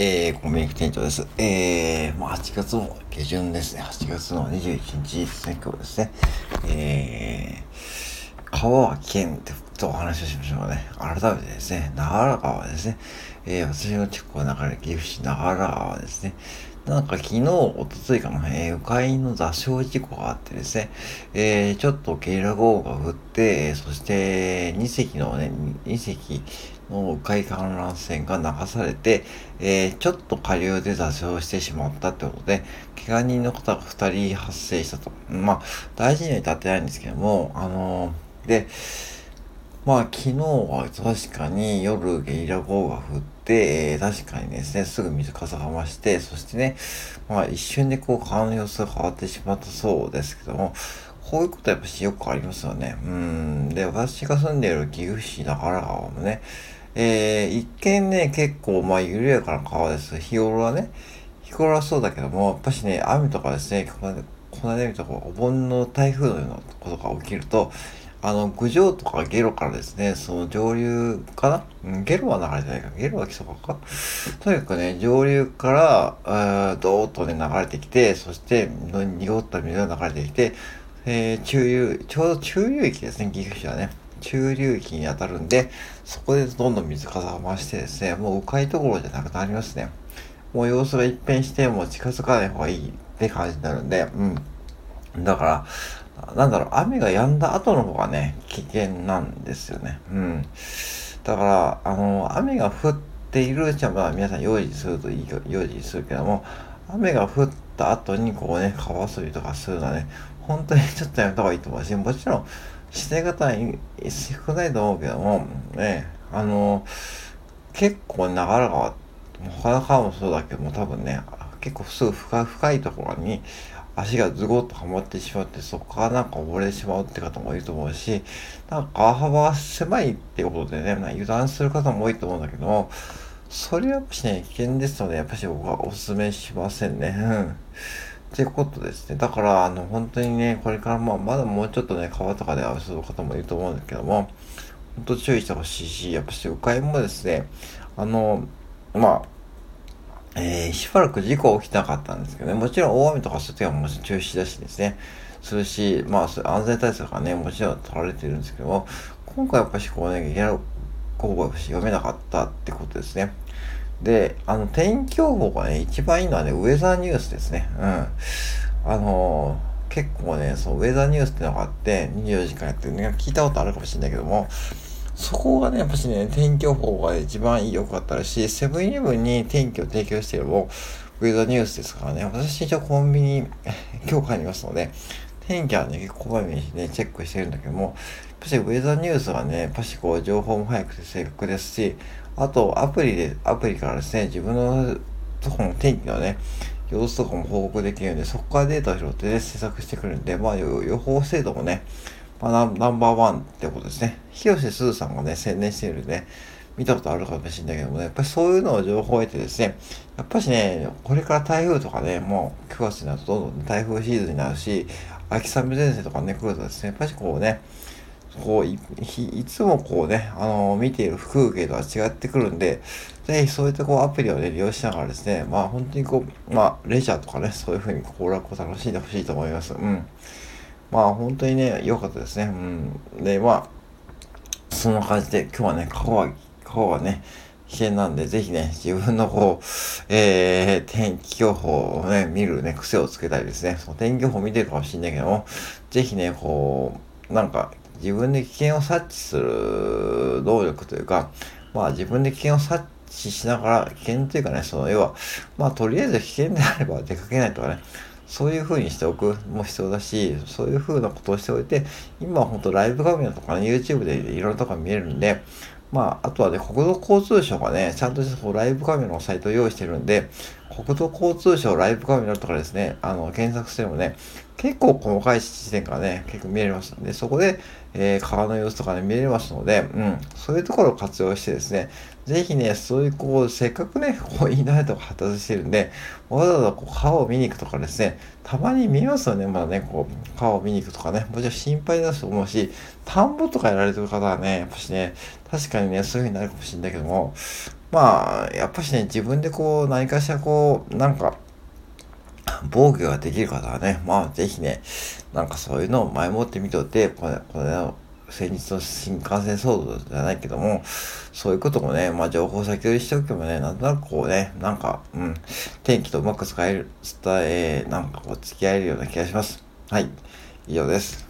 えー、コンビニ店長です。えー、まあ8月の下旬ですね。8月の21日ですね、今日ですね。えー、川は危険ってとお話をしましょうね。改めてですね、長良川ですね。えー、私の地区を流れ岐阜市長良川ですね。なんか昨日、おとついかな、えー、迂回の座礁事故があってですね、えー、ちょっとゲリラ豪雨が降って、そして2隻のね、2隻の迂回観覧船が流されて、えー、ちょっと下流で座礁してしまったってことで、怪我人の方が2人発生したと。まあ、大事には至ってないんですけども、あのー、で、まあ昨日は確かに夜ゲリラ豪雨が降って、えー、確かにですね、すぐ水かさが増して、そしてね、まあ一瞬でこう川の様子が変わってしまったそうですけども、こういうことはやっぱしよくありますよね。うん。で、私が住んでいる岐阜市長良川もね、えー、一見ね、結構まあ緩やかな川です。日頃はね、日頃はそうだけども、やっぱしね、雨とかですね、この間見たお盆の台風のようなことが起きると、あの、郡上とかゲロからですね、その上流かな？ゲロは流れてないかゲロは基礎かか？とにかくね、上流から、ドーッとね、流れてきて、そして、濁った水が流れてきて、えー、中流、ちょうど中流域ですね、岐阜市はね。中流域に当たるんで、そこでどんどん水かさが増してですね、もう迂回どころじゃなくなりますね。もう様子が一変して、もう近づかない方がいいって感じになるんで、うん。だから、なんだろう、雨が止んだ後の方がね、危険なんですよね。うん。だから、あの、雨が降っているうちは、まあ皆さん用意するといい、用意するけども、雨が降った後にこうね、川遊びとかするのはね、本当にちょっとやめた方がいいと思うし、もちろん、して方少ないと思うけども、ね、あの、結構長良川、他の川もそうだけども、多分ね、結構すぐ深深いところに足がズゴッとはまってしまって、そこからなんか溺れてしまうって方もいると思うし、なんか川幅が狭いってことでね、油断する方も多いと思うんだけども、それはやっぱしね、危険ですので、やっぱし僕はお勧めしませんね。うん。ってことですね。だから、あの、本当にね、これからまあ、まだもうちょっとね、川とかで遊ぶ方もいると思うんだけども、本当注意してほしいし、やっぱし、迂回もですね、あの、まあ、えー、しばらく事故起きてなかったんですけどね、もちろん大雨とかそういう時はもちろん中止だしですね、するし、まあ、安全対策がね、もちろん取られてるんですけども、今回やっぱしこうね、ゲラ候補が読めなかったってことですね。で、あの、天気予報がね、一番いいのはね、ウェザーニュースですね。うん。あのー、結構ね、そう、ウェザーニュースってのがあって、24時間やってる、ね、聞いたことあるかもしれないけども、そこがね、やっぱしね、天気予報が一番良かったらしい、セブンイレブンに天気を提供しているも、ウェザーニュースですからね、私一応コンビニ、今日帰りますので、天気はね、結構こまめにね、チェックしてるんだけども、ぱしウェザーニュースはね、やっぱしこう、情報も早くて正確ですし、あと、アプリで、アプリからですね、自分のとこの天気のね、様子とかも報告できるんで、そこからデータを拾ってね、施策してくるんで、まあ予報精度もね、まあ、ナンバーワンってことですね。広瀬すずさんがね、宣伝しているんで、見たことあるかもしれないけどもね、やっぱりそういうのを情報を得てですね、やっぱしね、これから台風とかね、もう9月になるとどんどん台風シーズンになるし、秋雨前線とかね、来るとですね、やっぱしこうね、こうい、いつもこうね、あの、見ている風景とは違ってくるんで、ぜひそういったこうアプリをね、利用しながらですね、まあ本当にこう、まあレジャーとかね、そういう風に行楽を楽しんでほしいと思います。うん。まあ本当にね、良かったですね。うん。で、まあ、そんな感じで、今日はね、川は、川はね、危険なんで、ぜひね、自分のこう、えー、天気予報をね、見るね、癖をつけたりですね、その天気予報見てるかもしれないけども、ぜひね、こう、なんか、自分で危険を察知する能力というか、まあ自分で危険を察知しながら、危険というかね、その要は、まあとりあえず危険であれば出かけないとかね、そういう風にしておくも必要だし、そういう風なことをしておいて、今は本当ライブ画面とかね、YouTube でいろんなとこ見えるんで、まあ、あとはね、国土交通省がね、ちゃんとしたライブカメラのサイトを用意してるんで、国土交通省ライブカメラとかですね、あの、検索してもね、結構細かい地点からね、結構見えますんで、そこで、えー、川の様子とかね、見れますので、うん、そういうところを活用してですね、ぜひね、そういう、こう、せっかくね、こう、インターネットが発達してるんで、わざわざこう川を見に行くとかですね、たまに見えますよね、まだね、こう、川を見に行くとかね、もちろん心配だと思うし、田んぼとかやられてる方はね、やっぱしね、確かにね、そういう風になるかもしれないけども、まあ、やっぱしね、自分でこう、何かしらこう、なんか、防御ができる方はね、まあ、ぜひね、なんかそういうのを前もって見とって、これ、これ先日の新幹線騒動じゃないけども、そういうこともね、まあ情報先取りしておけばね、なんとなくこうね、なんか、うん、天気とうまく使える、伝え、なんかこう付き合えるような気がします。はい、以上です。